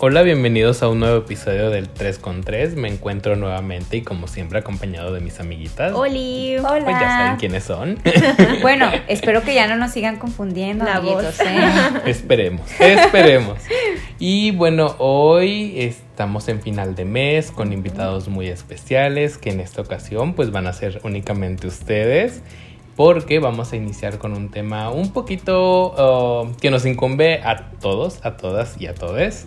Hola, bienvenidos a un nuevo episodio del 3 con 3. Me encuentro nuevamente y como siempre acompañado de mis amiguitas. Oli, hola. Pues ya saben quiénes son. bueno, espero que ya no nos sigan confundiendo, La amiguitos, voz. ¿eh? esperemos, esperemos. Y bueno, hoy estamos en final de mes con invitados muy especiales que en esta ocasión pues van a ser únicamente ustedes. Porque vamos a iniciar con un tema un poquito uh, que nos incumbe a todos, a todas y a todes.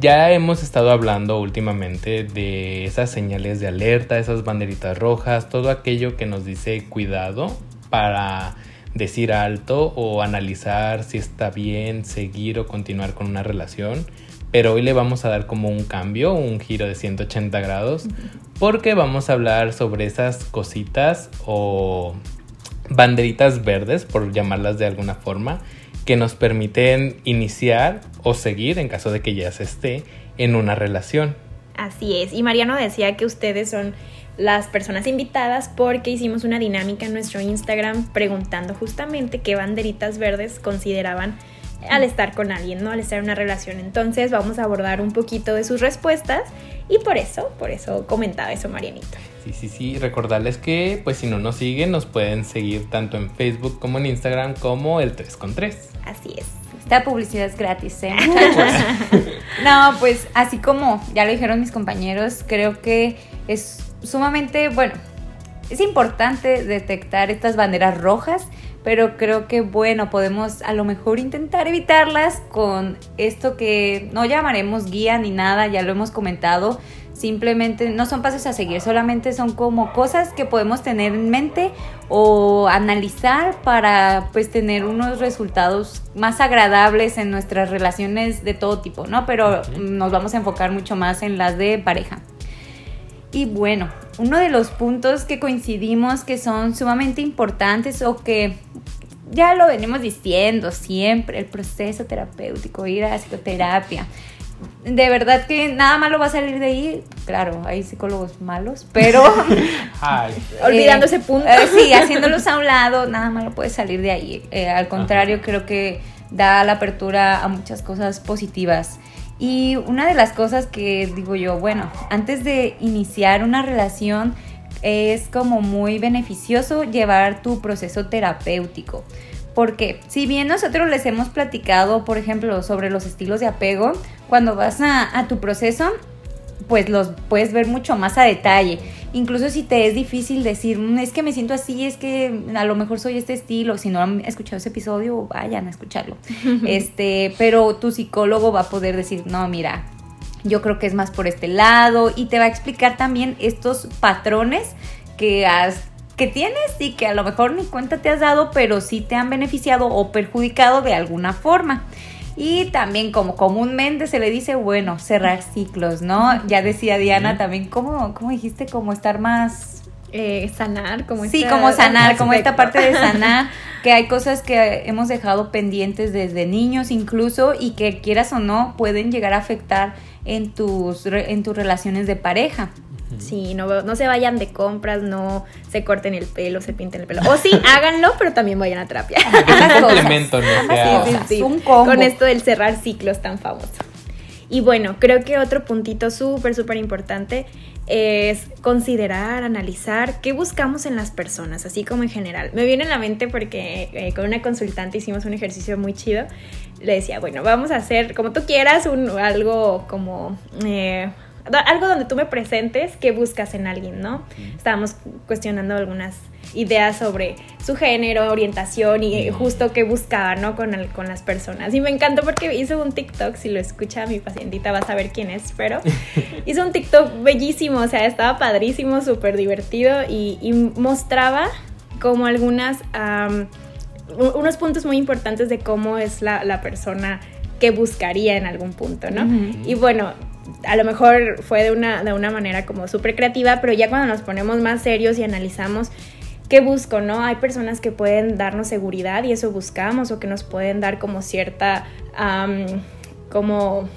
Ya hemos estado hablando últimamente de esas señales de alerta, esas banderitas rojas, todo aquello que nos dice cuidado para decir alto o analizar si está bien seguir o continuar con una relación. Pero hoy le vamos a dar como un cambio, un giro de 180 grados, porque vamos a hablar sobre esas cositas o banderitas verdes, por llamarlas de alguna forma, que nos permiten iniciar o seguir, en caso de que ya se esté, en una relación. Así es. Y Mariano decía que ustedes son las personas invitadas porque hicimos una dinámica en nuestro Instagram preguntando justamente qué banderitas verdes consideraban al estar con alguien, ¿no? Al estar en una relación. Entonces vamos a abordar un poquito de sus respuestas y por eso, por eso comentaba eso Marianito. Sí, sí, sí. Recordarles que, pues si no nos siguen, nos pueden seguir tanto en Facebook como en Instagram como el 3 con 3. Así es. Esta publicidad es gratis, ¿eh, muchachos? no, pues así como ya lo dijeron mis compañeros, creo que es sumamente, bueno, es importante detectar estas banderas rojas, pero creo que, bueno, podemos a lo mejor intentar evitarlas con esto que no llamaremos guía ni nada, ya lo hemos comentado, simplemente no son pasos a seguir, solamente son como cosas que podemos tener en mente o analizar para pues tener unos resultados más agradables en nuestras relaciones de todo tipo, ¿no? Pero nos vamos a enfocar mucho más en las de pareja. Y bueno, uno de los puntos que coincidimos que son sumamente importantes o que ya lo venimos diciendo siempre, el proceso terapéutico, ir a psicoterapia. De verdad que nada malo va a salir de ahí. Claro, hay psicólogos malos, pero... Ay, Olvidando Eh, ese punto. eh, sí, haciéndolos a un lado, nada malo puede salir de ahí. Eh, al contrario, creo que da la apertura a muchas cosas positivas. Y una de las cosas que digo yo, bueno, antes de iniciar una relación es como muy beneficioso llevar tu proceso terapéutico. Porque si bien nosotros les hemos platicado, por ejemplo, sobre los estilos de apego, cuando vas a, a tu proceso, pues los puedes ver mucho más a detalle. Incluso si te es difícil decir, "Mm, es que me siento así, es que a lo mejor soy este estilo, si no han escuchado ese episodio, vayan a escucharlo. este, pero tu psicólogo va a poder decir, no, mira, yo creo que es más por este lado y te va a explicar también estos patrones que has que tienes y que a lo mejor ni cuenta te has dado, pero sí te han beneficiado o perjudicado de alguna forma. Y también como comúnmente se le dice, bueno, cerrar ciclos, ¿no? Ya decía Diana también, ¿cómo, cómo dijiste? Como estar más... Eh, sanar, como Sí, esta- como sanar, como esta parte de sanar, que hay cosas que hemos dejado pendientes desde niños incluso y que quieras o no pueden llegar a afectar en tus, en tus relaciones de pareja. Sí, no, no se vayan de compras, no se corten el pelo, se pinten el pelo. O sí, háganlo, pero también vayan a terapia. es un complemento, no. Sí, un combo. Con esto del cerrar ciclos tan famoso. Y bueno, creo que otro puntito súper, súper importante es considerar, analizar qué buscamos en las personas, así como en general. Me viene a la mente porque eh, con una consultante hicimos un ejercicio muy chido. Le decía, bueno, vamos a hacer como tú quieras, un, algo como... eh, algo donde tú me presentes qué buscas en alguien, ¿no? Estábamos cuestionando algunas ideas sobre su género, orientación y eh, justo qué buscaba, ¿no? Con, el- con las personas. Y me encantó porque hizo un TikTok, si lo escucha mi pacientita va a saber quién es, pero hizo un TikTok bellísimo, o sea, estaba padrísimo, súper divertido y, y mostraba como algunas, unos puntos muy importantes de cómo es la, la persona que buscaría en algún punto, ¿no? Y bueno, a lo mejor fue de una, de una manera como súper creativa, pero ya cuando nos ponemos más serios y analizamos qué busco, ¿no? Hay personas que pueden darnos seguridad y eso buscamos, o que nos pueden dar como cierta, como,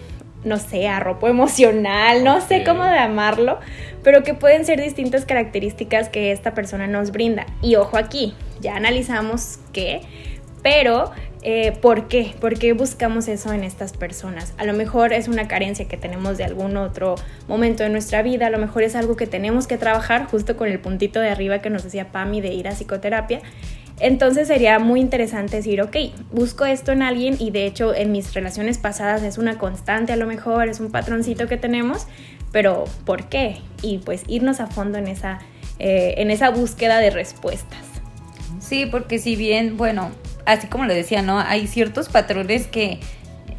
no sé, arropo emocional, no sé cómo llamarlo, pero que pueden ser distintas características que esta persona nos brinda. Y ojo aquí, ya analizamos qué, pero eh, ¿por qué? ¿Por qué buscamos eso en estas personas? A lo mejor es una carencia que tenemos de algún otro momento de nuestra vida, a lo mejor es algo que tenemos que trabajar justo con el puntito de arriba que nos decía Pami de ir a psicoterapia. Entonces sería muy interesante decir, ok, busco esto en alguien y de hecho en mis relaciones pasadas es una constante a lo mejor, es un patroncito que tenemos, pero ¿por qué? Y pues irnos a fondo en esa, eh, en esa búsqueda de respuestas. Sí, porque si bien, bueno, así como le decía, ¿no? Hay ciertos patrones que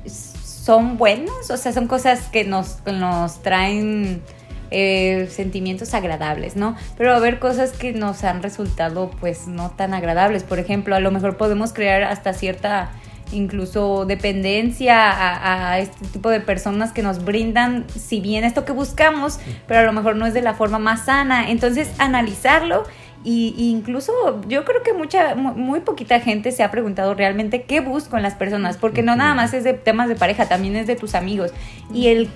son buenos, o sea, son cosas que nos, nos traen eh, sentimientos agradables, ¿no? Pero va a haber cosas que nos han resultado pues no tan agradables. Por ejemplo, a lo mejor podemos crear hasta cierta incluso dependencia a, a, este tipo de personas que nos brindan, si bien esto que buscamos, pero a lo mejor no es de la forma más sana. Entonces, analizarlo y, incluso yo creo que mucha, muy poquita gente se ha preguntado realmente qué busco en las personas, porque no nada más es de temas de pareja, también es de tus amigos. Y el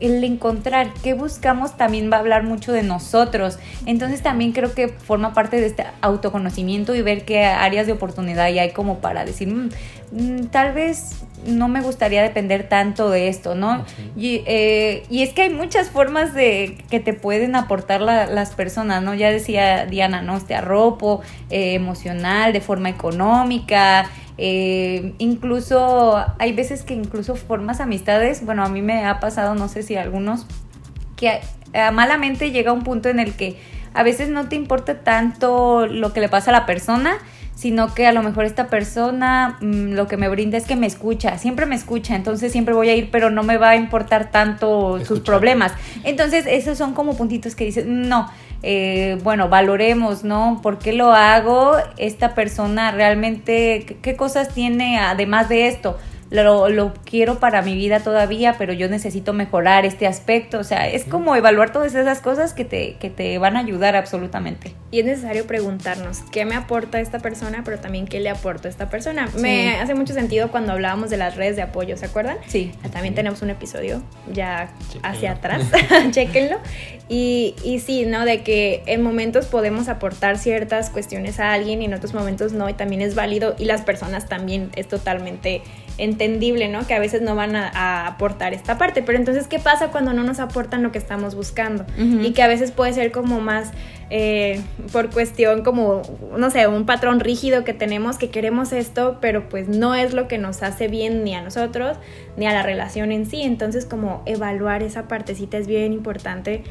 el encontrar qué buscamos también va a hablar mucho de nosotros. Entonces también creo que forma parte de este autoconocimiento y ver qué áreas de oportunidad hay como para decir, mm, mm, tal vez no me gustaría depender tanto de esto, ¿no? y, eh, y, es que hay muchas formas de que te pueden aportar las personas, ¿no? Ya decía Diana, ¿no? Este arropo eh, emocional, de forma económica, eh, incluso hay veces que incluso formas amistades, bueno, a mí me ha pasado, no sé si algunos, que malamente llega un punto en el que a veces no te importa tanto lo que le pasa a la persona, sino que a lo mejor esta persona mm, lo que me brinda es que me escucha, siempre me escucha, entonces siempre voy a ir, pero no me va a importar tanto sus problemas. Entonces, esos son como puntitos que dices, no, eh, bueno, valoremos, ¿no? ¿Por qué lo hago? Esta persona realmente, ¿qué cosas tiene además de esto? Lo, lo, quiero para mi vida todavía, pero yo necesito mejorar este aspecto. O sea, es como evaluar todas esas cosas que te, que te van a ayudar absolutamente. Y es necesario preguntarnos qué me aporta esta persona, pero también qué le aporta a esta persona. Me hace mucho sentido cuando hablábamos de las redes de apoyo, ¿se acuerdan? Sí. También tenemos un episodio ya hacia atrás, chequenlo. Y, y sí, ¿no? De que en momentos podemos aportar ciertas cuestiones a alguien y en otros momentos no, y también es válido, y las personas también es totalmente entendible, ¿no? Que a veces no van a, aportar esta parte. Pero entonces, ¿qué pasa cuando no nos aportan lo que estamos buscando? Y que a veces puede ser como más eh, por cuestión como, no sé, un patrón rígido que tenemos que queremos esto, pero pues no es lo que nos hace bien ni a nosotros ni a la relación en sí. Entonces, como evaluar esa partecita es bien importante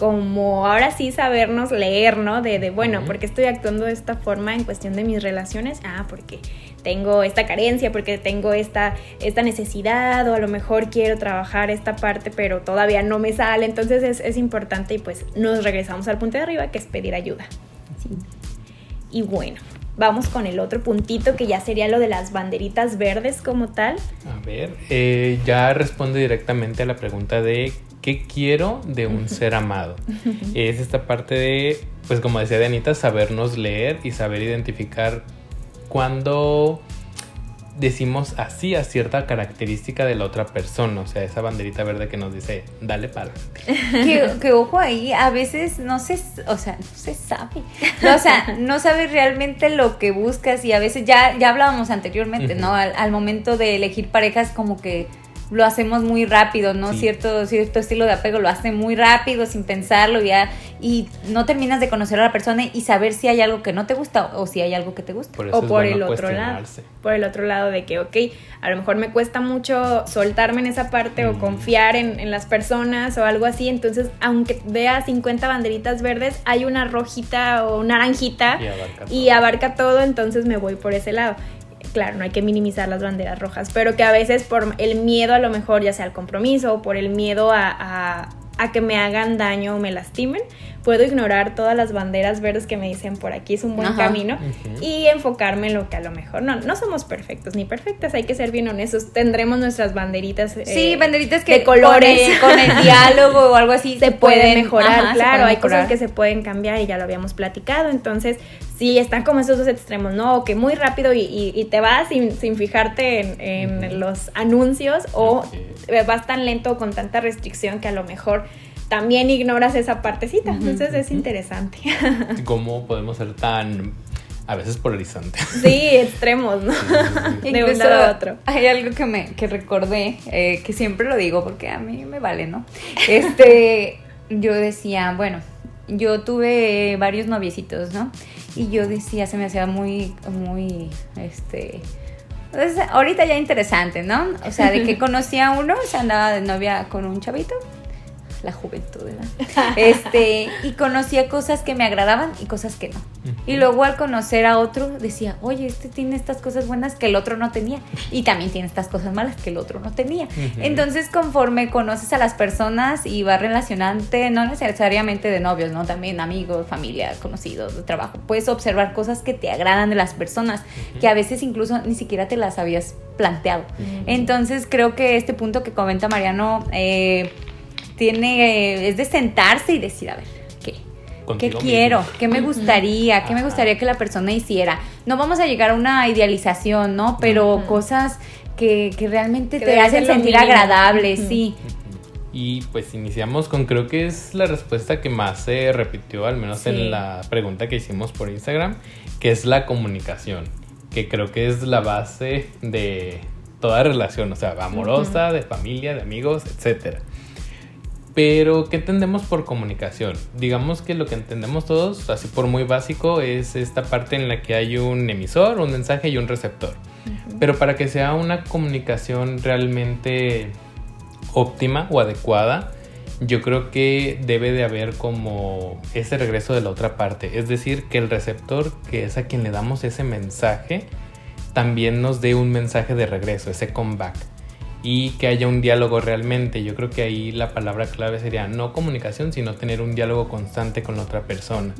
como ahora sí sabernos leer, ¿no? De, de bueno, ¿por qué estoy actuando de esta forma en cuestión de mis relaciones? Ah, porque tengo esta carencia, porque tengo esta, esta necesidad o a lo mejor quiero trabajar esta parte pero todavía no me sale. Entonces es, es importante y pues nos regresamos al punto de arriba que es pedir ayuda. Y bueno, vamos con el otro puntito que ya sería lo de las banderitas verdes como tal. A ver, eh, ya responde directamente a la pregunta de qué quiero de un ser amado. es esta parte de, pues como decía Anita, sabernos leer y saber identificar cuando decimos así a cierta característica de la otra persona, o sea, esa banderita verde que nos dice, dale para. Que, ojo ahí, a veces no se, o sea, no se sabe, o sea, no sabes realmente lo que buscas y a veces ya, ya hablábamos anteriormente, ¿no? al momento de elegir parejas como que lo hacemos muy rápido, ¿no? Cierto, cierto estilo de apego lo hace muy rápido, sin pensarlo, ya, y no terminas de conocer a la persona y saber si hay algo que no te gusta o si hay algo que te gusta. o por el otro lado. Por el otro lado de que, ok, a lo mejor me cuesta mucho soltarme en esa parte o confiar en, las personas o algo así, entonces aunque vea 50 banderitas verdes, hay una rojita o naranjita y abarca todo, entonces me voy por ese lado claro, no hay que minimizar las banderas rojas, pero que a veces por el miedo a lo mejor, ya sea al compromiso o por el miedo a, a que me hagan daño o me lastimen, puedo ignorar todas las banderas verdes que me dicen por aquí es un buen camino y enfocarme en lo que a lo mejor no, no somos perfectos ni perfectas, hay que ser bien honestos, tendremos nuestras banderitas. sí, eh, banderitas que de colores. Con el, diálogo o algo así se, pueden, mejorar, claro, hay cosas que se pueden cambiar y ya lo habíamos platicado, entonces sí están como esos dos extremos, ¿no? que muy rápido y, te vas sin, sin fijarte en, los anuncios o vas tan lento con tanta restricción que a lo mejor también ignoras esa partecita. Entonces es interesante. ¿Cómo podemos ser tan a veces polarizante. Sí, extremos, ¿no? de un lado a otro. Hay algo que me que recordé, eh, que siempre lo digo porque a mí me vale, ¿no? Este, yo decía, bueno, yo tuve varios noviecitos, ¿no? Y yo decía, se me hacía muy, muy, este, pues, ahorita ya interesante, ¿no? O sea, de que conocía a uno, se andaba de novia con un chavito, la juventud, ¿verdad? Este, y conocía cosas que me agradaban y cosas que no. Y luego al conocer a otro decía, oye, este tiene estas cosas buenas que el otro no tenía. Y también tiene estas cosas malas que el otro no tenía. Entonces, conforme conoces a las personas y vas relacionante, no necesariamente de novios, ¿no? También amigos, familia, conocidos, de trabajo, puedes observar cosas que te agradan de las personas, que a veces incluso ni siquiera te las habías planteado. Entonces, creo que este punto que comenta Mariano, eh, tiene, es de sentarse y decir, a ver, ¿qué? ¿Qué quiero? ¿Qué me gustaría? ¿Qué me gustaría que la persona hiciera? No vamos a llegar a una idealización, ¿no? Pero cosas que, realmente te hacen sentir agradable, sí. Y pues iniciamos con creo que es la respuesta que más se repitió, al menos en la pregunta que hicimos por Instagram, que es la comunicación, que creo que es la base de toda relación, o sea, amorosa, de familia, de amigos, etcétera. Pero, ¿qué entendemos por comunicación? Digamos que lo que entendemos todos, así por muy básico, es esta parte en la que hay un emisor, un mensaje y un receptor. Pero para que sea una comunicación realmente óptima o adecuada, yo creo que debe de haber como ese regreso de la otra parte. Es decir, que el receptor, que es a quien le damos ese mensaje, también nos dé un mensaje de regreso, ese comeback y que haya un diálogo realmente. Yo creo que ahí la palabra clave sería no comunicación, sino tener un diálogo constante con otra persona.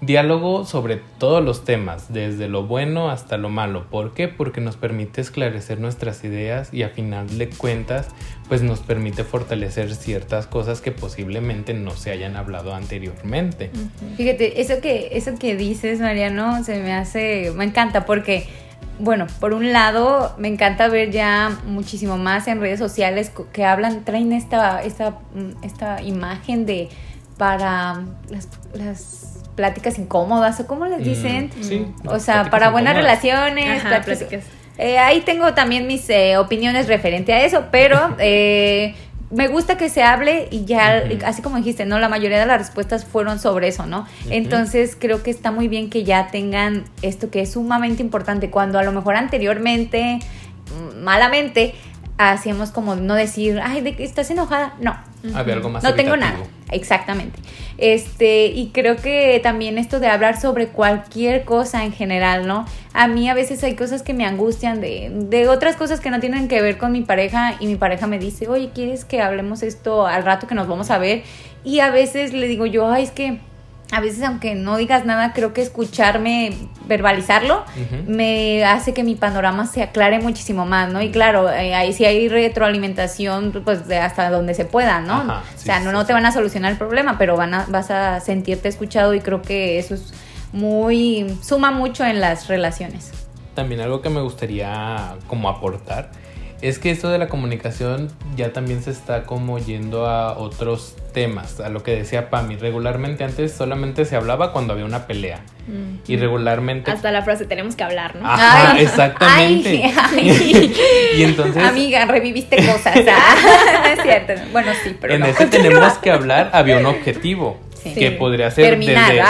Diálogo sobre todos los temas, desde lo bueno hasta lo malo. ¿Por qué? Porque nos permite esclarecer nuestras ideas y a final de cuentas, pues nos permite fortalecer ciertas cosas que posiblemente no se hayan hablado anteriormente. Fíjate, eso que, eso que dices, Mariano, se me hace, me encanta porque bueno, por un lado, me encanta ver ya muchísimo más en redes sociales que hablan, traen esta, esta, mm, esta imagen de para las, pláticas incómodas, o cómo les mm, dicen. sí, o sea, para buenas relaciones, pláticas. Eh, ahí tengo también mis eh, opiniones referente a eso, pero eh, me gusta que se hable y ya, así como dijiste, ¿no? La mayoría de las respuestas fueron sobre eso, ¿no? Entonces creo que está muy bien que ya tengan esto que es sumamente importante, cuando a lo mejor anteriormente, mm, malamente, hacíamos como no decir, ay, ¿de que estás enojada? No. Había algo más. No tengo nada. Exactamente. Este, y creo que también esto de hablar sobre cualquier cosa en general, ¿no? A mí a veces hay cosas que me angustian de, de otras cosas que no tienen que ver con mi pareja y mi pareja me dice, oye, ¿quieres que hablemos esto al rato que nos vamos a ver? Y a veces le digo yo, ay, es que a veces aunque no digas nada, creo que escucharme verbalizarlo me hace que mi panorama se aclare muchísimo más, ¿no? Y claro, eh, ahí sí hay retroalimentación, pues de hasta donde se pueda, ¿no? o sea, no, no te van a solucionar el problema, pero van a, vas a sentirte escuchado y creo que eso es muy, suma mucho en las relaciones. También algo que me gustaría como aportar es que esto de la comunicación ya también se está como yendo a otros temas, a lo que decía Pami. Regularmente antes solamente se hablaba cuando había una pelea. Y regularmente. Hasta la frase tenemos que hablar, ¿no? Ajá, exactamente. y entonces. Amiga, reviviste cosas. no es cierto. Bueno, sí, pero. En ese tenemos que hablar, había un objetivo. Que podría ser. Terminar. Desde,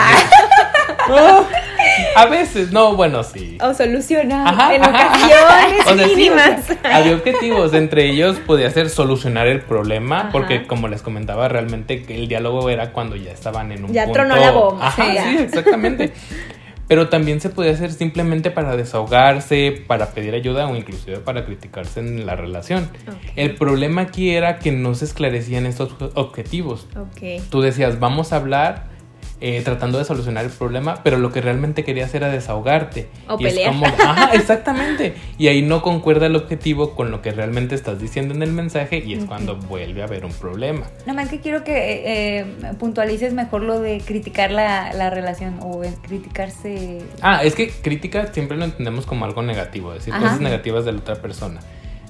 oh, a veces, no, bueno, sí. O solucionar en ocasiones mínimas. había objetivos, entre ellos podía ser solucionar el problema, porque como les comentaba, realmente el diálogo era cuando ya estaban en un ya tronó la bomba. Ajá, sí, exactamente. Pero también se podía hacer simplemente para desahogarse, para pedir ayuda o inclusive para criticarse en la relación. El problema aquí era que no se esclarecían estos objetivos. Okay. Tú decías, vamos a hablar eh, tratando de solucionar el problema, pero lo que realmente querías era desahogarte. O y pelear. Es como, ajá, exactamente. Y ahí no concuerda el objetivo con lo que realmente estás diciendo en el mensaje y es cuando vuelve a haber un problema. No más que quiero que eh, eh, puntualices mejor lo de criticar la, la relación o criticarse. Ah, es que crítica siempre lo entendemos como algo negativo, decir cosas negativas de la otra persona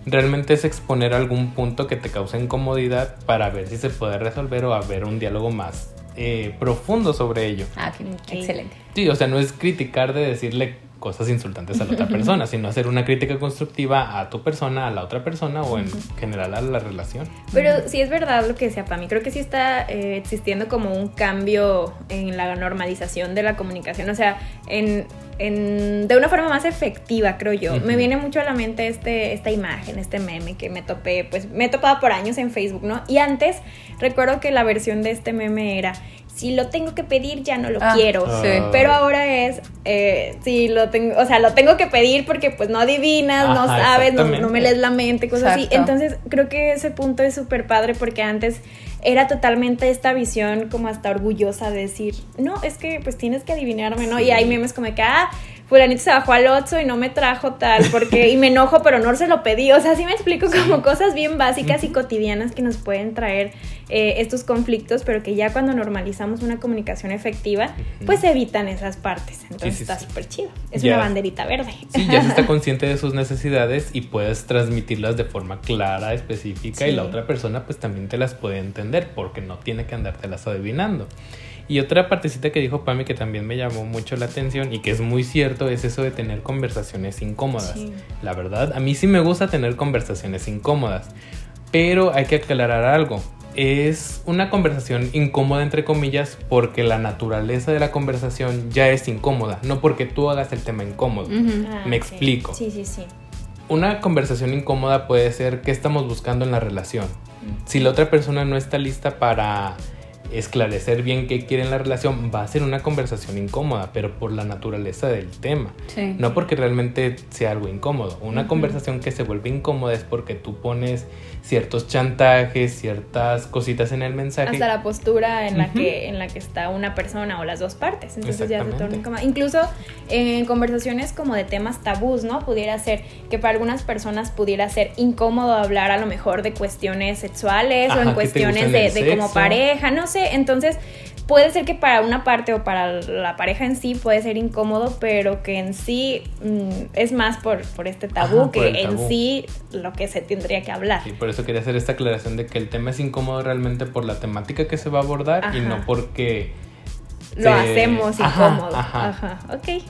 realmente es exponer algún punto que te cause incomodidad para ver si se puede resolver o haber un diálogo más eh, profundo sobre ello. Ah, qué Ok. excelente. Sí, o sea, no es criticar de decirle cosas insultantes a la otra persona, sino hacer una crítica constructiva a tu persona, a la otra persona o en general a la relación. Pero sí es verdad lo que decía Pami. Creo que sí está eh, existiendo como un cambio en la normalización de la comunicación. O sea, en, en- de una forma más efectiva, creo yo. Me viene mucho a la mente este, esta imagen, este meme que me topé. Pues me he topado por años en Facebook, ¿no? Y antes recuerdo que la versión de este meme era. Si lo tengo que pedir, ya no lo Ah, quiero. sí. Pero ahora es, eh, si lo tengo, o sea, lo tengo que pedir porque pues no adivinas, no sabes, no, me lees la mente, cosas así. Entonces creo que ese punto es súper padre porque antes era totalmente esta visión como hasta orgullosa de decir, no, es que pues tienes que adivinarme, ¿no? Sí. Y hay memes como que, ah, fulanito se bajó al Otso y no me trajo tal, porque, y me enojo, pero no se lo pedí. O sea, sí me explico como cosas bien básicas y cotidianas que nos pueden traer eh, estos conflictos, pero que ya cuando normalizamos una comunicación efectiva, pues evitan esas partes. Entonces Sí, sí, está sí. súper chido. Es Ya. una banderita verde. Sí, ya se está consciente de sus necesidades y puedes transmitirlas de forma clara, específica y la otra persona pues también te las puede entender porque no tiene que andártelas adivinando. Y otra partecita que dijo Pami que también me llamó mucho la atención y que es muy cierto es eso de tener conversaciones incómodas. Sí. La verdad, a mí sí me gusta tener conversaciones incómodas, pero hay que aclarar algo. Es una conversación incómoda entre comillas porque la naturaleza de la conversación ya es incómoda, no porque tú hagas el tema incómodo. Ah, Me explico. Sí, sí, sí. Una conversación incómoda puede ser qué estamos buscando en la relación. Si la otra persona no está lista para esclarecer bien qué quiere en la relación, va a ser una conversación incómoda, pero por la naturaleza del tema. Sí. No porque realmente sea algo incómodo. Una conversación que se vuelve incómoda es porque tú pones ciertos chantajes, ciertas cositas en el mensaje. hasta la postura en la que en la que está una persona o las dos partes. Entonces ya se torna incómodo. Incluso en conversaciones como de temas tabús no pudiera ser que para algunas personas pudiera ser incómodo hablar a lo mejor de cuestiones sexuales Ajá, o en cuestiones de, de como pareja no sé. Entonces puede ser que para una parte o para la pareja en sí puede ser incómodo pero que en sí mm, es más por, por este tabú Ajá, que en sí lo que se tendría que hablar Y por eso quería hacer esta aclaración de que el tema es incómodo realmente por la temática que se va a abordar y no porque lo se- hacemos incómodo. ajá. Ajá. ok.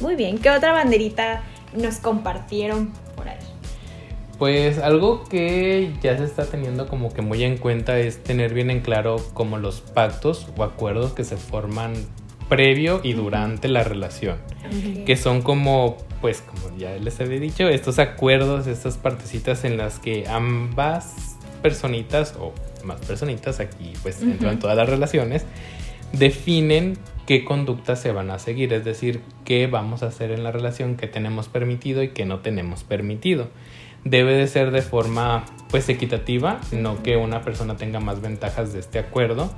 Muy bien. ¿Qué otra banderita nos compartieron? Pues algo que ya se está teniendo como que muy en cuenta es tener bien en claro como los pactos o acuerdos que se forman previo y durante la relación. Que son como, pues como ya les había dicho, estos acuerdos, estas partecitas en las que ambas personitas o más personitas aquí pues dentro de Ujú. todas las relaciones definen qué conductas se van a seguir, es decir, qué vamos a hacer en la relación, qué tenemos permitido y qué no tenemos permitido. Debe de ser de forma pues equitativa, no que una persona tenga más ventajas de este acuerdo,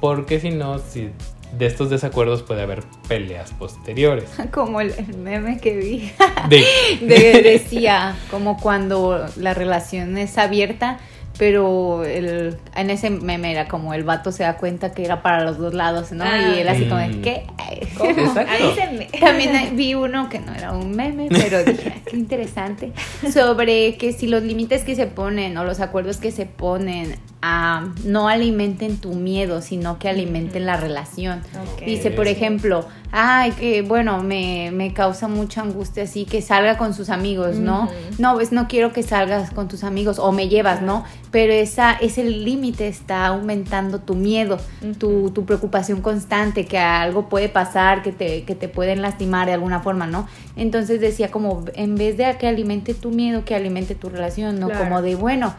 porque si no, si de estos desacuerdos puede haber peleas posteriores. Como el, el meme que vi. De, De- decía, como cuando la relación es abierta, pero el, en ese meme era como el vato se da cuenta que era para los dos lados, ¿no? Ah. y él así como, Mm. de, ¿qué? Exacto. Avísenme. También vi uno que no era un meme, pero dije, "Ah, qué interesante, sobre que si los límites que se ponen o los acuerdos que se ponen ah, no alimenten tu miedo, sino que alimenten la relación. Dice, por Sí. ejemplo, ay, que bueno, me, me causa mucha angustia así que salga con sus amigos, ¿no? No, pues no quiero que salgas con tus amigos o me llevas, ¿no? Pero esa, ese límite está aumentando tu miedo, tu, tu preocupación constante, que algo puede pasar, que te, que te pueden lastimar de alguna forma, ¿no? Entonces decía como, en vez de que alimente tu miedo, que alimente tu relación, ¿no? Claro. Como de, bueno,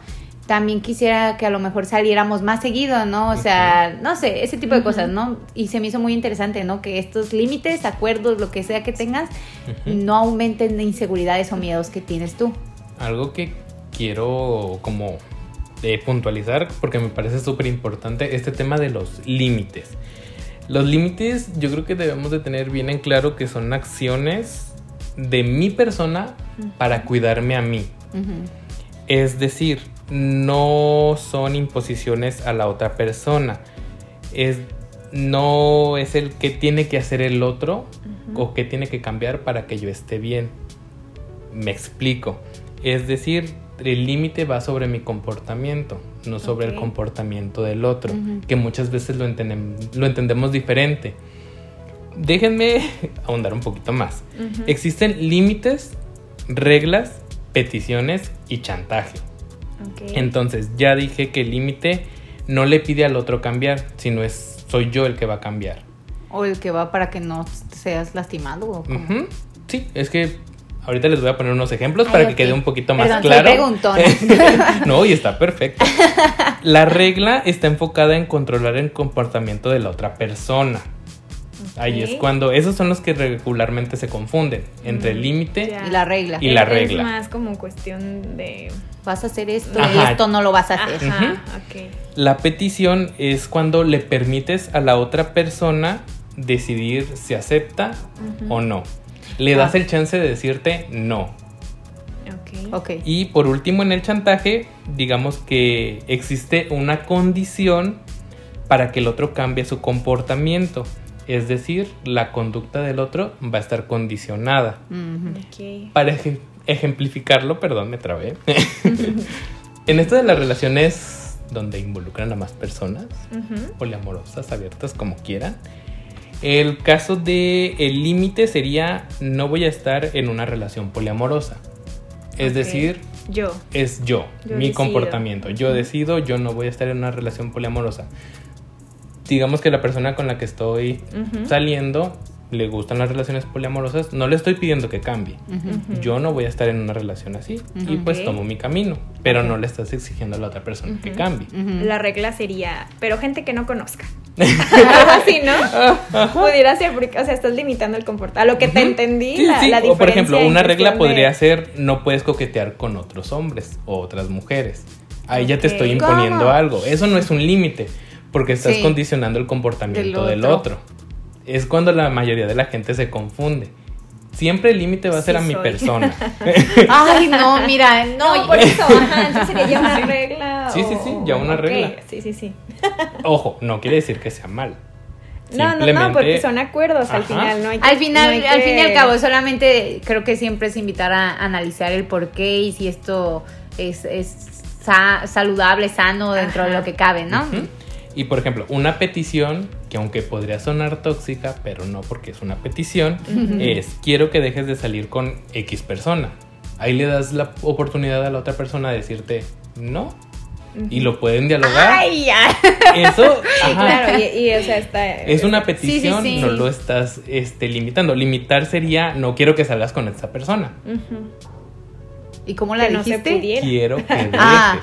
también quisiera que a lo mejor saliéramos más seguido, ¿no? O sea, no sé, ese tipo de cosas, ¿no? Y se me hizo muy interesante, ¿no? Que estos límites, acuerdos, lo que sea que tengas, no aumenten de inseguridades o miedos que tienes tú. Algo que quiero como eh, puntualizar porque me parece súper importante este tema de los límites. Los límites yo creo que debemos de tener bien en claro que son acciones de mi persona para cuidarme a mí. Es decir, no son imposiciones a la otra persona. Es, no es el que tiene que hacer el otro o que tiene que cambiar para que yo esté bien. Me explico. Es decir, el límite va sobre mi comportamiento, no sobre el comportamiento del otro, que muchas veces lo, entendem- lo entendemos diferente. Déjenme ahondar un poquito más. Existen límites, reglas, peticiones y chantaje. Entonces, ya dije que el límite no le pide al otro cambiar, sino es soy yo el que va a cambiar. O el que va para que no seas lastimado. ¿o. Sí, es que ahorita les voy a poner unos ejemplos Ay, para que quede un poquito más Perdón, claro. no, y está perfecto. La regla está enfocada en controlar el comportamiento de la otra persona. Ahí es cuando, esos son los que regularmente se confunden entre el Mm, límite. Y la regla. Y la Es- regla. Es más como cuestión de. Vas a hacer esto y esto no lo vas a hacer. Ajá, ok. La petición es cuando le permites a la otra persona decidir si acepta o no. Le das Ah. el chance de decirte no. Ok. Ok. Y por último, en el chantaje, digamos que existe una condición para que el otro cambie su comportamiento. Es decir, la conducta del otro va a estar condicionada. Para ejem- ejemplificarlo, perdón, me trabé. en esto de las relaciones donde involucran a más personas, poliamorosas, abiertas, como quieran. El caso de el límite sería no voy a estar en una relación poliamorosa. Es decir, Yo. es yo, Yo mi decido. comportamiento. Yo decido, yo no voy a estar en una relación poliamorosa. Digamos que la persona con la que estoy saliendo le gustan las relaciones poliamorosas, no le estoy pidiendo que cambie. Yo no voy a estar en una relación así y pues tomo mi camino, pero no le estás exigiendo a la otra persona que cambie. La regla sería, pero gente que no conozca. Así, ¿no? Pudiera ser, porque, o sea, estás limitando el comportamiento. A lo que te entendí, Sí, la, sí. la O por ejemplo, una regla de- podría ser no puedes coquetear con otros hombres o otras mujeres. Ahí ya te estoy imponiendo ¿Cómo? algo. Eso no es un límite, porque estás Sí. condicionando el comportamiento Del del otro. Es cuando la mayoría de la gente se confunde. Siempre el límite va a ser Sí a mi soy. persona. Ay, no, mira, no. No, por eso, ajá, entonces sería ya una regla. Sí, sí, o- sí, ya una regla. Sí, sí, sí. Ojo, no quiere decir que sea mal. No, no, no, porque son acuerdos al final, no hay que- Al final, no hay al fin y al cabo, solamente creo que siempre es invitar a analizar el por qué y si esto es, es sa- saludable, sano dentro de lo que cabe, ¿no? Ujú. Y por ejemplo, una petición, que aunque podría sonar tóxica, pero no porque es una petición, es quiero que dejes de salir con X persona. Ahí le das la oportunidad a la otra persona de decirte no. Y lo pueden dialogar. Ay, ya. Eso ajá, claro, y, y, o sea, está. es una petición, sí. no lo estás este, limitando. Limitar sería no quiero que salgas con esta persona. Ujú. ¿Y cómo la Que no se dijiste? pudiera. Quiero que dejes. Ah.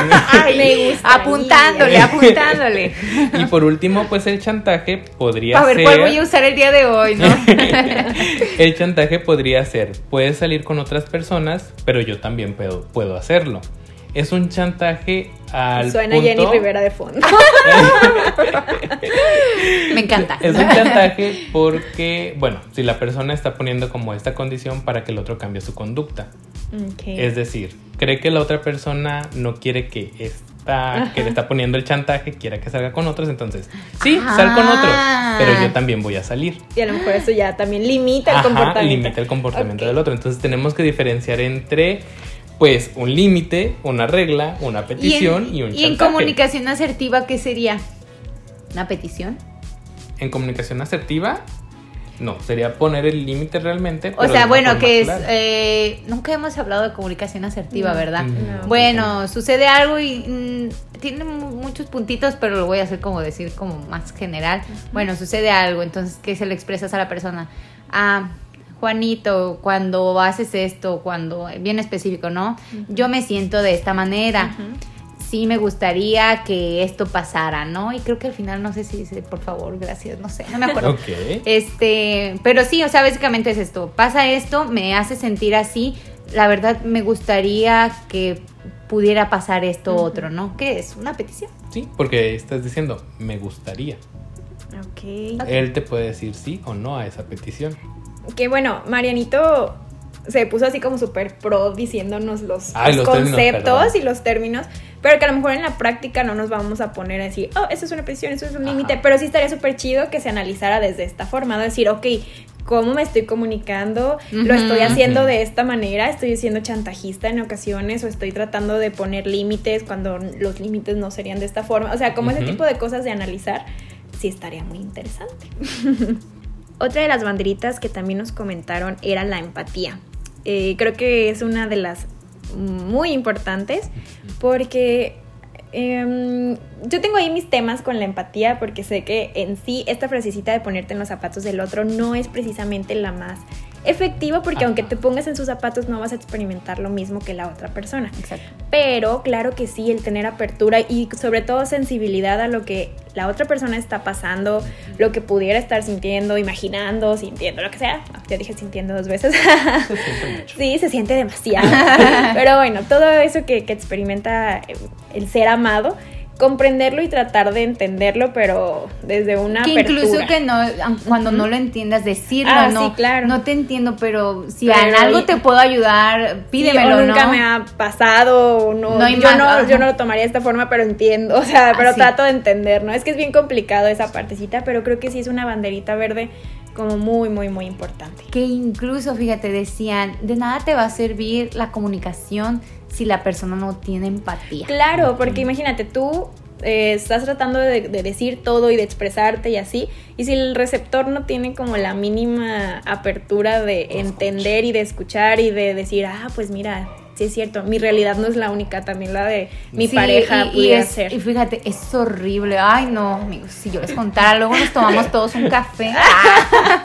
Ay, me gusta. apuntándole, apuntándole. y por último, pues el chantaje podría A ver, ser. ¿cuál voy a usar el día de hoy, no? El chantaje podría ser, puedes salir con otras personas, pero yo también puedo, puedo hacerlo. Es un chantaje al Suena punto... Jenny Rivera de fondo. Me encanta. Es un chantaje porque, bueno, si la persona está poniendo como esta condición para que el otro cambie su conducta. Es decir, cree que la otra persona no quiere que esta, que le está poniendo el chantaje, quiera que salga con otros, entonces, sí, sal con otros, pero yo también voy a salir. Y a lo mejor eso ya también limita el Ajá, comportamiento. limita el comportamiento del otro. Entonces tenemos que diferenciar entre, pues, un límite, una regla, una ¿Y petición en, y, un y en chantaje. comunicación asertiva qué sería? ¿Una petición? En comunicación asertiva, no, sería poner el límite realmente. O sea, bueno, que es... eh, nunca hemos hablado de comunicación asertiva, No. ¿verdad? Mm, Bueno, sucede algo y mm, tiene mu- muchos puntitos, pero lo voy a hacer como decir como más general. Bueno, sucede algo, entonces, ¿qué se le expresas a la persona? Ah, Juanito, cuando haces esto, cuando, bien específico, ¿no? Yo me siento de esta manera. Sí me gustaría que esto pasara, ¿no? Y creo que al final no sé si dice, por favor, gracias, no sé, no me acuerdo. Ok. Este, pero sí, o sea, básicamente es esto. Pasa esto, me hace sentir así. La verdad, me gustaría que pudiera pasar esto otro, ¿no? ¿Qué es? Una petición. Sí, porque estás diciendo, me gustaría. Ok. Él te puede decir sí o no a esa petición. Que bueno, Marianito se puso así como súper pro diciéndonos los, Ay, los los términos, conceptos y los términos, pero que a lo mejor en la práctica no nos vamos a poner a decir, oh, eso es una petición, eso es un límite, pero sí estaría súper chido que se analizara desde esta forma, ¿no? decir, ok, cómo me estoy comunicando, lo estoy haciendo de esta manera, estoy siendo chantajista en ocasiones o estoy tratando de poner límites cuando los límites no serían de esta forma. O sea, como ese tipo de cosas de analizar, sí estaría muy interesante. Otra de las banderitas que también nos comentaron era la empatía. Eh, creo que es una de las muy importantes porque em, yo tengo ahí mis temas con la empatía porque sé que en sí esta frasecita de ponerte en los zapatos del otro no es precisamente la más efectiva porque Ajá. aunque te pongas en sus zapatos no vas a experimentar lo mismo que la otra persona. Exacto. Pero claro que sí, el tener apertura y sobre todo sensibilidad a lo que la otra persona está pasando, lo que pudiera estar sintiendo, imaginando, sintiendo, lo que sea. Ah, Ya dije sintiendo dos veces. Se siente mucho. Sí, se siente demasiado. Pero bueno, todo eso que, que experimenta el ser amado, comprenderlo y tratar de entenderlo, pero desde una Que apertura. incluso que no, cuando no lo entiendas, decirlo, Ah, no, sí, claro. no te entiendo, pero si Pero en algo te puedo ayudar, Sí, pídemelo, o nunca ¿no? me ha pasado, o no, yo, más, no, ajá. yo no lo tomaría de esta forma, pero entiendo, o sea, pero Ah, sí. trato de entender, ¿no? Es que es bien complicado esa partecita, pero creo que sí es una banderita verde como muy, muy, muy importante. Que incluso, fíjate, decían, de nada te va a servir la comunicación si la persona no tiene empatía. Claro, porque imagínate, tú eh, estás tratando de, de decir todo y de expresarte y así, y si el receptor no tiene como la mínima apertura de entender y de escuchar y de decir, ah, pues mira, sí es cierto, mi realidad no es la única, también la de mi Sí, pareja y- y, pudiera es- ser. Y fíjate, es horrible. Ay, no, amigos, si yo les contara, luego nos tomamos todos un café. Ah.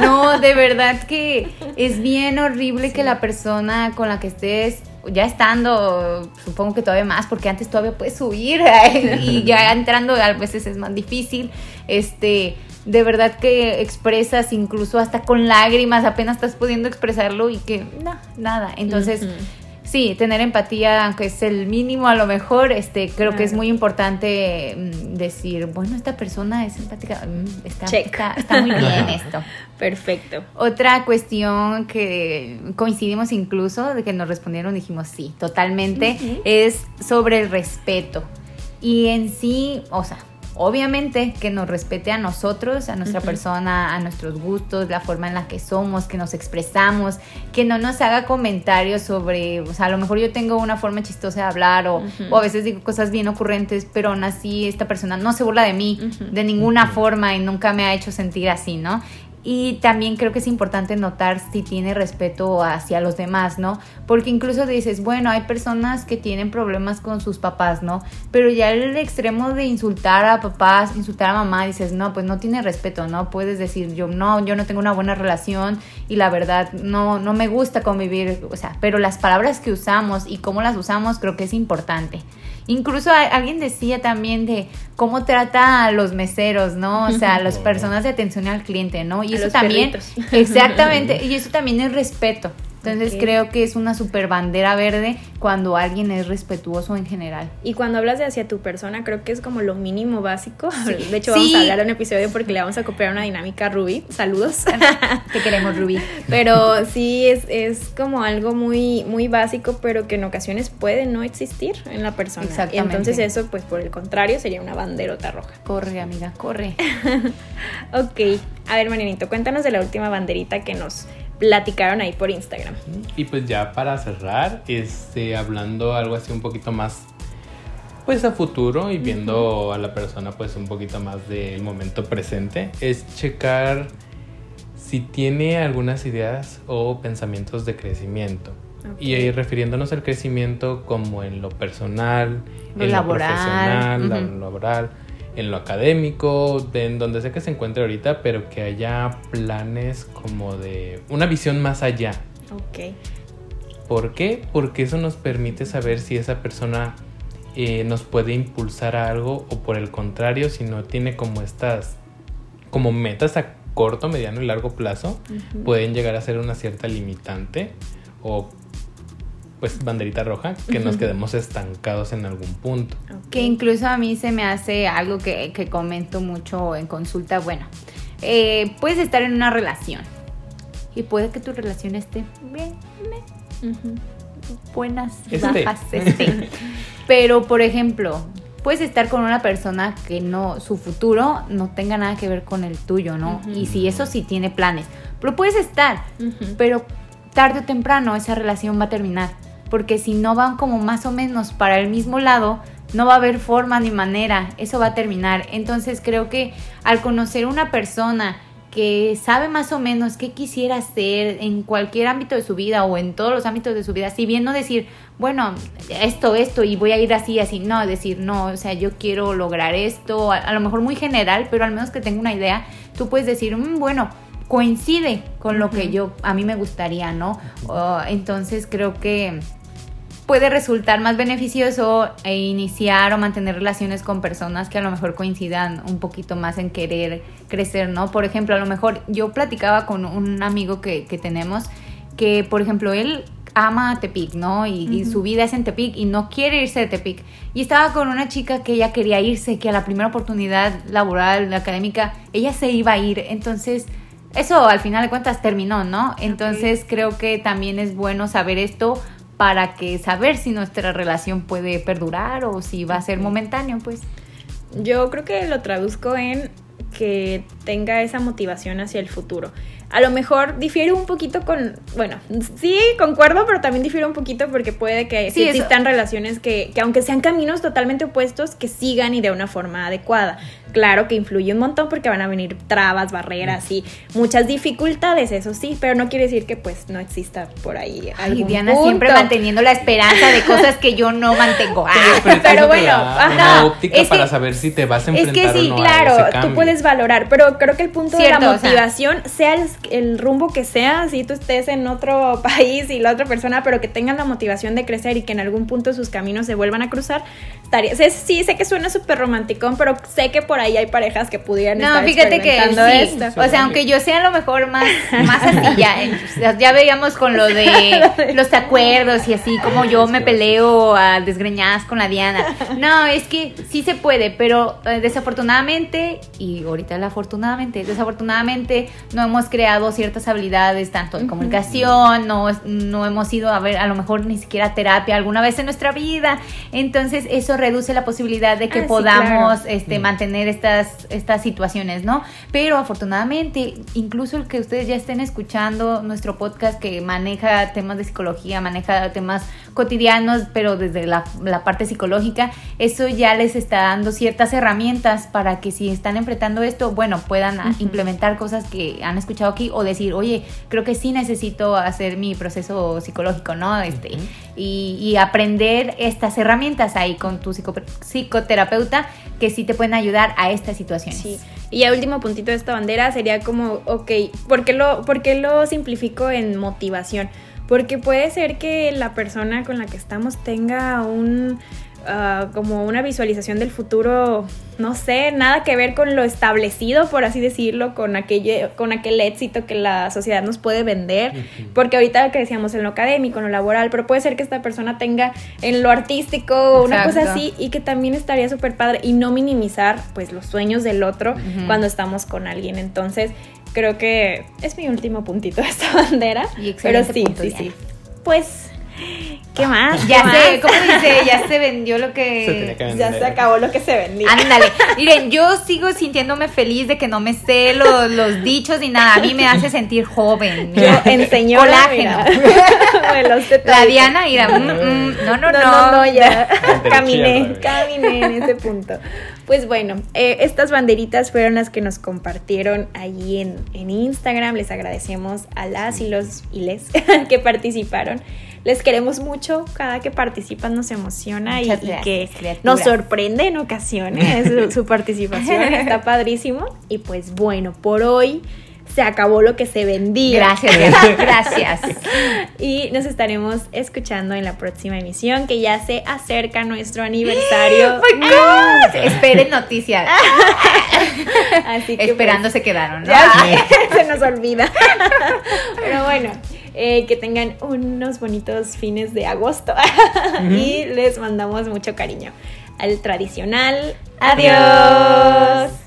No, de verdad que es bien horrible que la persona con la que estés, ya estando, supongo que todavía más, porque antes todavía puedes subir y ya entrando a veces es más difícil. Este, de verdad que expresas incluso hasta con lágrimas, apenas estás pudiendo expresarlo y que no, nada. Entonces. Sí, tener empatía, aunque es el mínimo a lo mejor, este, creo que es muy importante mm, decir, bueno, esta persona es empática, mm, está, está, está muy bien esto. Perfecto. Otra cuestión que coincidimos incluso, de que nos respondieron, dijimos sí, totalmente, es sobre el respeto. Y en sí, o sea, obviamente que nos respete a nosotros, a nuestra persona, a nuestros gustos, la forma en la que somos, que nos expresamos, que no nos haga comentarios sobre, o sea, a lo mejor yo tengo una forma chistosa de hablar o, o a veces digo cosas bien ocurrentes, pero aún así esta persona no se burla de mí de ninguna forma y nunca me ha hecho sentir así, ¿no? Y también creo que es importante notar si tiene respeto hacia los demás, ¿no? Porque incluso dices, bueno, hay personas que tienen problemas con sus papás, ¿no? Pero ya el extremo de insultar a papás, insultar a mamá, dices, no, pues no tiene respeto, ¿no? Puedes decir, yo no, yo no tengo una buena relación y la verdad no, no me gusta convivir, o sea, pero las palabras que usamos y cómo las usamos creo que es importante. Incluso a- alguien decía también de cómo trata a los meseros, ¿no? O sea, a las personas de atención al cliente, ¿no? Y A eso los también, perritos. exactamente, y eso también es respeto. Entonces creo que es una super bandera verde cuando alguien es respetuoso en general. Y cuando hablas de hacia tu persona, creo que es como lo mínimo básico. De hecho, vamos a hablar en un episodio porque le vamos a copiar una dinámica a Ruby. Saludos. Te queremos, Rubí. Pero sí es, es como algo muy, muy básico, pero que en ocasiones puede no existir en la persona. Exactamente. entonces eso, pues por el contrario, sería una banderota roja. Corre, amiga, corre. Ok, a ver, Marianito, cuéntanos de la última banderita que nos platicaron ahí por Instagram. Y pues ya para cerrar, este, hablando algo así un poquito más, pues a futuro y viendo a la persona pues un poquito más del momento presente, es checar si tiene algunas ideas o pensamientos de crecimiento. Y ahí refiriéndonos al crecimiento como en lo personal, Lo en laboral, lo profesional, ujú. lo laboral, en lo académico, en donde sea que se encuentre ahorita, pero que haya planes como de una visión más allá. Ok. ¿Por qué? Porque eso nos permite saber si esa persona eh, nos puede impulsar a algo o por el contrario, si no tiene como estas, como metas a corto, mediano y largo plazo, pueden llegar a ser una cierta limitante o pues banderita roja, que nos quedemos estancados en algún punto. Ok. Que incluso a mí se me hace algo que, que comento mucho en consulta. Bueno, eh, puedes estar en una relación y puede que tu relación esté bien, meh, Ujú. buenas, Esté. bajas, esté. Pero, por ejemplo, puedes estar con una persona que no, su futuro no tenga nada que ver con el tuyo, ¿no? Ujú. Y si eso sí tiene planes. Pero puedes estar, Ujú. pero tarde o temprano esa relación va a terminar. Porque si no van como más o menos para el mismo lado, no va a haber forma ni manera, eso va a terminar. Entonces creo que al conocer una persona que sabe más o menos qué quisiera hacer en cualquier ámbito de su vida o en todos los ámbitos de su vida, si bien no decir, bueno, esto, esto y voy a ir así, así, no, decir, no, o sea, yo quiero lograr esto, a, a lo mejor muy general, pero al menos que tenga una idea, tú puedes decir, "Mm, bueno, coincide con lo que yo, a mí me gustaría, ¿no? Oh, entonces creo que puede resultar más beneficioso e iniciar o mantener relaciones con personas que a lo mejor coincidan un poquito más en querer crecer, ¿no? Por ejemplo, a lo mejor yo platicaba con un amigo que, que tenemos que, por ejemplo, él ama Tepic, ¿no? Y, y su vida es en Tepic y no quiere irse de Tepic. Y estaba con una chica que ella quería irse, que a la primera oportunidad laboral, académica, ella se iba a ir. Entonces, eso al final de cuentas terminó, ¿no? Entonces creo que también es bueno saber esto para que saber si nuestra relación puede perdurar o si va a ser momentáneo, pues. Yo creo que lo traduzco en que tenga esa motivación hacia el futuro. A lo mejor difiere un poquito con, bueno, sí, concuerdo, pero también difiere un poquito porque puede que Sí, sí eso- existan relaciones que, que aunque sean caminos totalmente opuestos, que sigan y de una forma adecuada. Claro que influye un montón porque van a venir trabas, barreras y muchas dificultades, eso sí, pero no quiere decir que pues no exista por ahí Ay, algún Diana punto. siempre manteniendo la esperanza de cosas que yo no mantengo. Ah, Pero, pero bueno, ajá, una óptica es que- para saber si te vas a Es enfrentar que sí, o no claro, tú puedes valorar, pero creo que el punto de la o sea- motivación, sea, el, el rumbo que sea, si tú estés en otro país y la otra persona, pero que tengan la motivación de crecer y que en algún punto sus caminos se vuelvan a cruzar, estaría, sé- sí, sé que suena súper romanticón, pero sé que por ahí hay parejas que pudieran No, estar fíjate que sí. esto. O sea, aunque yo sea a lo mejor más, más así, ya, ya- ya veíamos con lo de los acuerdos y así, como yo me peleo a desgreñadas con la Diana. No, es que sí se puede, pero eh, desafortunadamente, y ahorita la afortunadamente, desafortunadamente no hemos creado ciertas habilidades, tanto de comunicación, no, no hemos ido a ver a lo mejor ni siquiera terapia alguna vez en nuestra vida. Entonces, eso reduce la posibilidad de que Ah, sí, podamos claro. este, mantener estas, estas situaciones, ¿no? Pero afortunadamente, incluso el que ustedes ya estén escuchando nuestro podcast que maneja temas de psicología, maneja temas cotidianos, pero desde la, la parte psicológica, eso ya les está dando ciertas herramientas para que si están enfrentando esto, bueno, puedan ah, implementar cosas que han escuchado aquí o decir, oye, creo que sí necesito hacer mi proceso psicológico, ¿no? Este, y, y aprender estas herramientas ahí con tu psico- psicoterapeuta que sí te pueden ayudar a estas situaciones. Sí. Y ya último puntito de esta bandera sería como, ok, ¿por qué lo, por qué lo simplifico en motivación? Porque puede ser que la persona con la que estamos tenga un ah, como una visualización del futuro, no sé, nada que ver con lo establecido, por así decirlo, con aquello, con aquel éxito que la sociedad nos puede vender. Ujú. Porque ahorita crecíamos en lo académico, en lo laboral, pero puede ser que esta persona tenga en lo artístico una cosa Exacto. así y que también estaría súper padre y no minimizar pues los sueños del otro cuando estamos con alguien. Entonces, creo que es mi último puntito de esta bandera. Y pero sí, punto, sí, Diana. sí. Pues, ¿qué más? Ya ¿Qué se, más? ¿cómo dice? Ya se vendió lo Se que... Ya se acabó lo que se vendía. Ándale, miren, yo sigo sintiéndome feliz de que no me sé los, los dichos ni nada. A mí me hace sentir joven. Yo enseñó Colágeno. La Diana, mira, mm, mm, no, no, no. no, no, ya caminé, caminé en ese punto. Pues bueno, eh, estas banderitas fueron las que nos compartieron ahí en, en Instagram. Les agradecemos a las y los y les que participaron. Les queremos mucho, cada que participan nos emociona y, que nos sorprende en ocasiones su, su participación, está padrísimo. Y pues bueno, por hoy se acabó lo que se vendía. Gracias, gracias. Y nos estaremos escuchando en la próxima emisión, que ya se acerca nuestro aniversario. Ah, Esperen noticias. Así que Esperando se quedaron, pues, ¿no? ya se nos olvida. Pero bueno, eh, que tengan unos bonitos fines de agosto. y les mandamos mucho cariño. Al tradicional. Adiós.